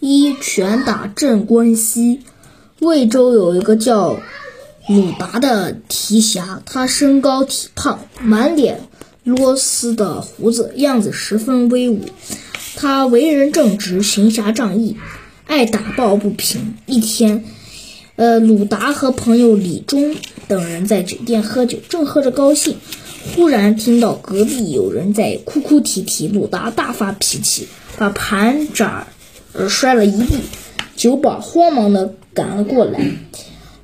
一拳打镇关西。魏州有一个叫鲁达的提辖，他身高体胖，满脸啰丝的胡子，样子十分威武。他为人正直，行侠仗义，爱打抱不平。一天，呃，鲁达和朋友李忠等人在酒店喝酒，正喝着高兴，忽然听到隔壁有人在哭哭啼啼。鲁达大发脾气，把盘盏摔了一地。酒保慌忙的赶了过来。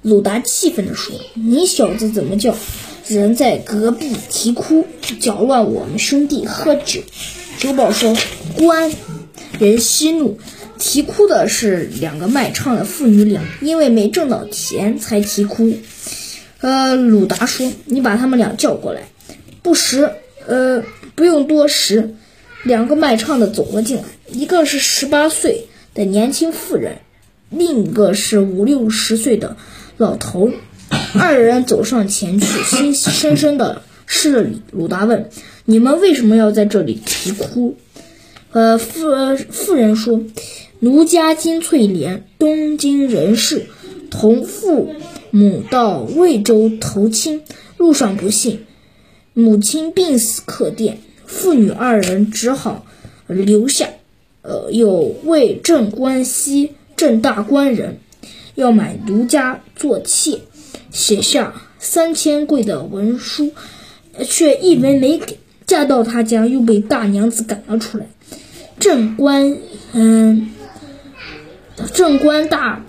鲁达气愤地说：“你小子怎么叫人在隔壁啼哭，搅乱我们兄弟喝酒？”酒保说：“官人息怒，啼哭的是两个卖唱的父女俩，因为没挣到钱才啼哭。”呃，鲁达说：“你把他们俩叫过来。”不时，呃，不用多时，两个卖唱的走了进来，一个是十八岁的年轻妇人。另一个是五六十岁的老头，二人走上前去，深深深的施了礼。鲁达问：“你们为什么要在这里啼哭？”呃，妇妇人说：“奴家金翠莲，东京人士，同父母到魏州投亲，路上不幸，母亲病死客店，父女二人只好留下。呃，有魏镇关西。”郑大官人要买奴家做妾，写下三千贵的文书，却一文没给。嫁到他家，又被大娘子赶了出来。正官，嗯，正官大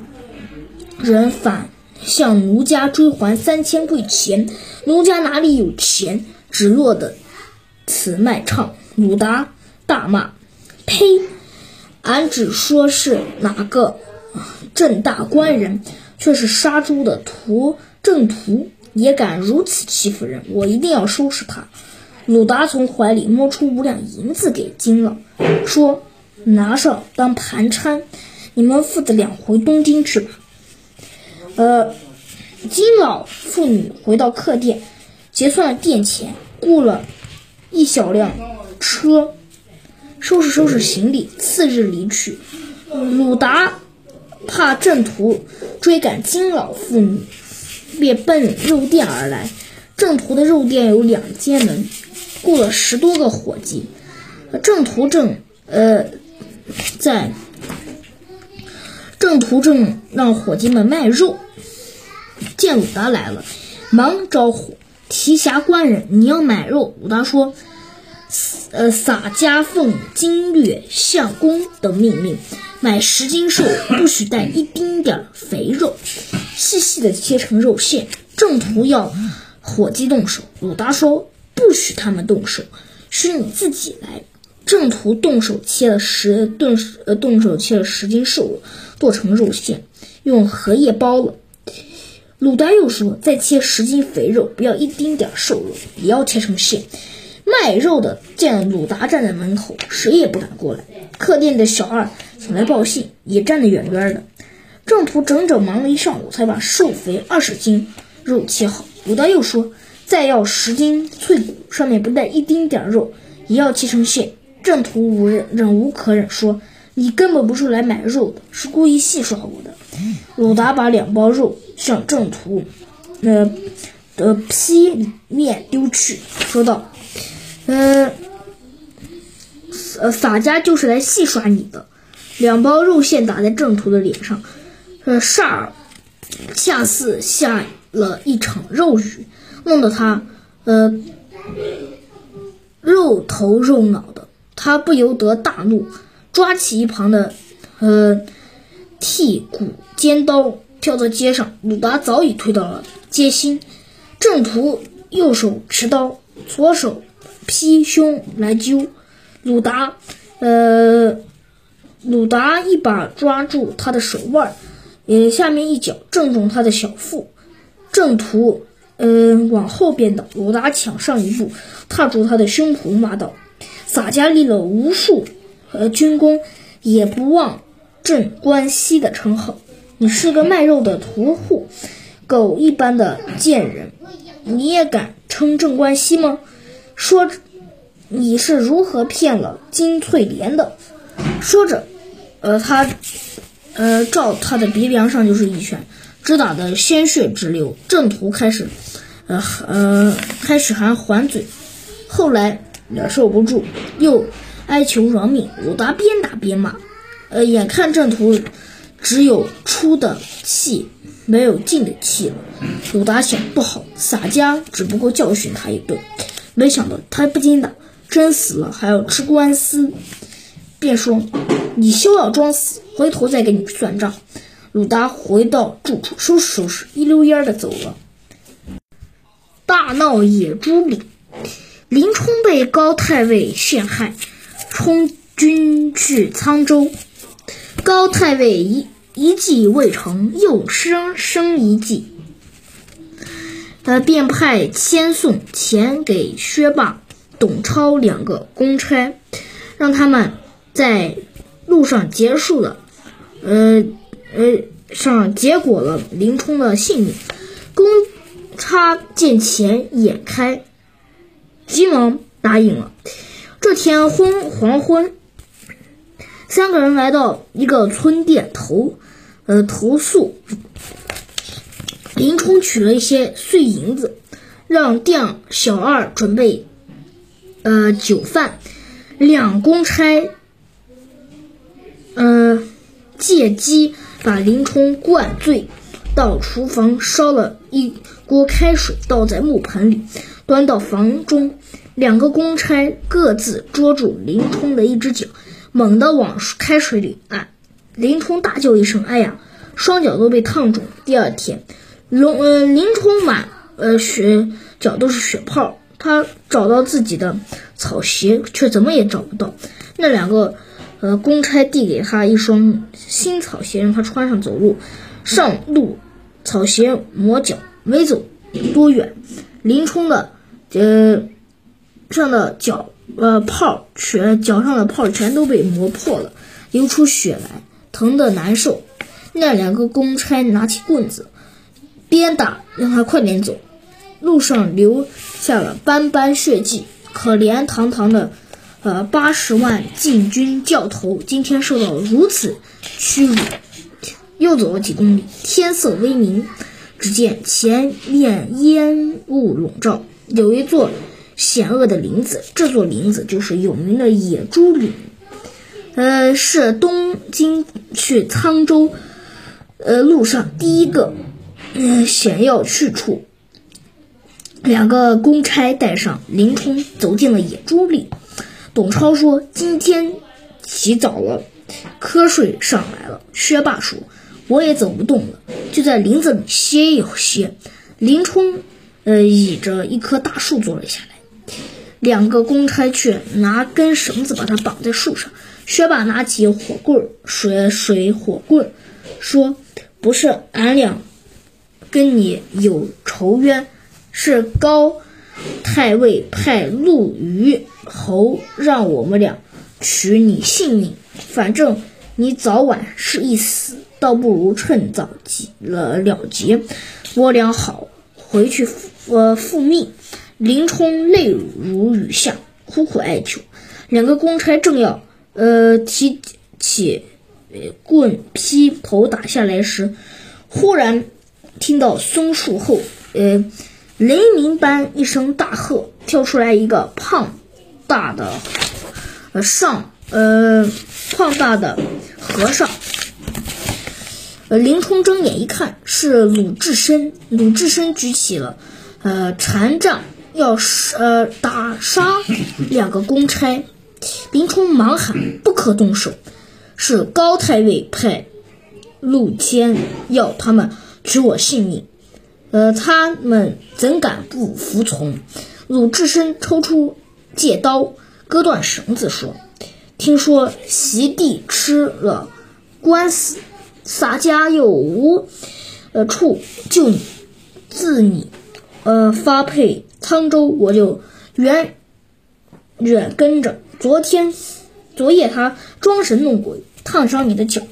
人反向奴家追还三千贵钱，奴家哪里有钱？只落得此卖唱。鲁达大骂：“呸！”俺只说是哪个郑大官人，却是杀猪的屠正屠，也敢如此欺负人，我一定要收拾他。鲁达从怀里摸出五两银子给金老，说：“拿上当盘缠，你们父子俩回东京去吧。”呃，金老父女回到客店，结算了店钱，雇了一小辆车。收拾收拾行李，次日离去。鲁达怕郑屠追赶金老妇女，便奔肉店而来。郑屠的肉店有两间门，雇了十多个伙计。郑屠正呃在郑屠正让伙计们卖肉，见鲁达来了，忙招呼提辖官人：“你要买肉。”鲁达说。呃，洒家奉经略相公的命令，买十斤瘦，不许带一丁点儿肥肉，细细的切成肉馅。正途要伙计动手，鲁达说不许他们动手，是你自己来。正途动手切了十顿，呃，动手切了十斤瘦肉，剁成肉馅，用荷叶包了。鲁达又说再切十斤肥肉，不要一丁点儿瘦肉，也要切成馅。卖肉的见鲁达站在门口，谁也不敢过来。客店的小二请来报信，也站得远远的。正途整整忙了一上午，才把瘦肥二十斤肉切好。鲁达又说：“再要十斤脆骨，上面不带一丁点肉，也要切成馅。”正途无忍忍无可忍，说：“你根本不是来买肉的，是故意戏耍我的。”鲁达把两包肉向正途呃的劈里面丢去，说道。嗯，呃，洒家就是来戏耍你的。两包肉馅打在正途的脸上，呃，煞儿恰似下了一场肉雨，弄得他呃肉头肉脑的。他不由得大怒，抓起一旁的呃剔骨尖刀，跳到街上。鲁达早已推到了街心，正途右手持刀，左手。劈胸来揪，鲁达，呃，鲁达一把抓住他的手腕，呃，下面一脚正中他的小腹，正途，呃，往后边倒，鲁达抢上一步，踏住他的胸脯，骂道：“洒家立了无数，呃，军功，也不忘镇关西的称号。你是个卖肉的屠户，狗一般的贱人，你也敢称镇关西吗？”说，你是如何骗了金翠莲的？说着，呃，他，呃，照他的鼻梁上就是一拳，直打的鲜血直流。郑屠开始，呃呃，开始还还嘴，后来忍受不住，又哀求饶命。鲁达边打边骂，呃，眼看郑屠只有出的气，没有进的气了。鲁达想，不好，洒家只不过教训他一顿，没想到他不禁打，真死了还要吃官司，便说。你休要装死，回头再给你算账。鲁达回到住处，收拾收拾，一溜烟的走了。大闹野猪岭，林冲被高太尉陷害，充军去沧州。高太尉一一计未成，又生生一计，呃，便派千送钱给薛霸、董超两个公差，让他们在。路上结束了，呃呃，上结果了林冲的性命。公差见钱眼开，急忙答应了。这天昏黄昏，三个人来到一个村店投，呃投宿。林冲取了一些碎银子，让店小二准备，呃酒饭，两公差。呃，借机把林冲灌醉，到厨房烧了一锅开水，倒在木盆里，端到房中。两个公差各自捉住林冲的一只脚，猛地往开水里按。林冲大叫一声：“哎呀！”双脚都被烫肿。第二天，龙呃林冲满呃血脚都是血泡，他找到自己的草鞋，却怎么也找不到那两个。呃，公差递给他一双新草鞋，让他穿上走路。上路，草鞋磨脚，没走多远，林冲的呃上的脚呃泡全脚上的泡全都被磨破了，流出血来，疼得难受。那两个公差拿起棍子，鞭打，让他快点走。路上留下了斑斑血迹，可怜堂堂的。呃，八十万禁军教头今天受到如此屈辱。又走了几公里，天色微明，只见前面烟雾笼罩，有一座险恶的林子。这座林子就是有名的野猪岭，呃，是东京去沧州，呃，路上第一个，嗯，险要去处。两个公差带上林冲，走进了野猪里。董超说：“今天起早了，瞌睡上来了。”薛霸说：“我也走不动了，就在林子里歇一歇。”林冲，呃，倚着一棵大树坐了下来。两个公差却拿根绳子把他绑在树上。薛霸拿起火棍，水水火棍，说：“不是俺俩跟你有仇冤，是高。”太尉派陆虞侯让我们俩取你性命，反正你早晚是一死，倒不如趁早结了了结。我俩好回去呃复命。林冲泪如雨下，苦苦哀求。两个公差正要呃提起棍劈头打下来时，忽然听到松树后呃。雷鸣般一声大喝，跳出来一个胖大的呃上呃胖大的和尚。林冲睁眼一看，是鲁智深。鲁智深举起了呃禅杖，要呃打杀两个公差。林冲忙喊：“不可动手！是高太尉派陆谦要他们取我性命。”呃，他们怎敢不服从？鲁智深抽出戒刀，割断绳子，说：“听说席地吃了官司，洒家又无呃处救你，自你呃发配沧州，我就远远跟着。昨天昨夜他装神弄鬼，烫伤你的脚，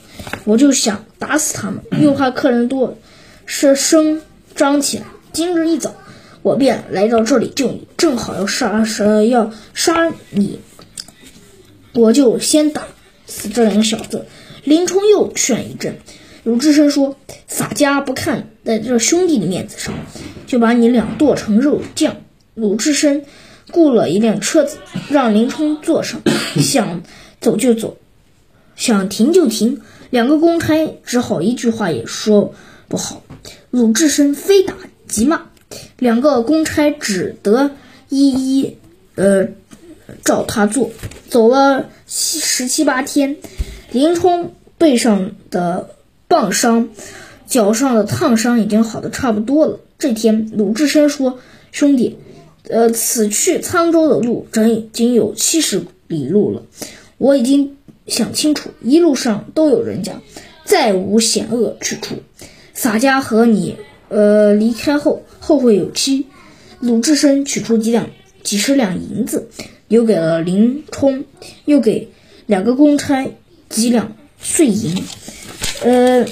我就想打死他们，又怕客人多，是声。”张起来！今日一早，我便来到这里救你，正好要杀杀要杀你，我就先打死这两个小子，林冲又劝一阵，鲁智深说：“洒家不看在这兄弟的面子上，就把你俩剁成肉酱。”鲁智深雇了一辆车子，让林冲坐上，想走就走，想停就停。两个公差只好一句话也说不好。鲁智深非打即骂，两个公差只得一一呃照他做。走了七十七八天，林冲背上的棒伤、脚上的烫伤已经好的差不多了。这天，鲁智深说：“兄弟，呃，此去沧州的路整已经有七十里路了，我已经。”想清楚，一路上都有人家，再无险恶之处。洒家和你，呃，离开后后会有期。鲁智深取出几两、几十两银子，留给了林冲，又给两个公差几两碎银。呃，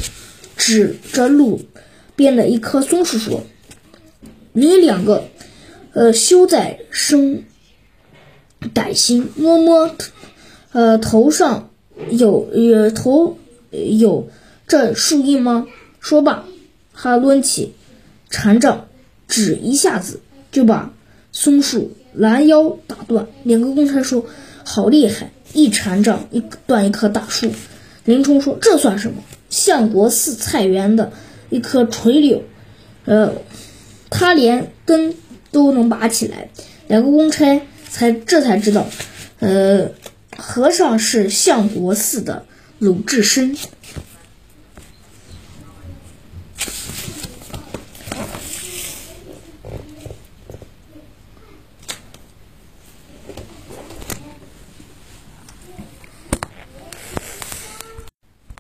指着路边的一棵松树说：“你两个，呃，休在生歹心，摸摸。”呃，头上有呃头有这树印吗？说罢，他抡起禅杖，只一下子就把松树拦腰打断。两个公差说：“好厉害！一禅杖一断一棵大树。”林冲说：“这算什么？相国寺菜园的一棵垂柳，呃，他连根都能拔起来。”两个公差才这才知道，呃。和尚是相国寺的鲁智深。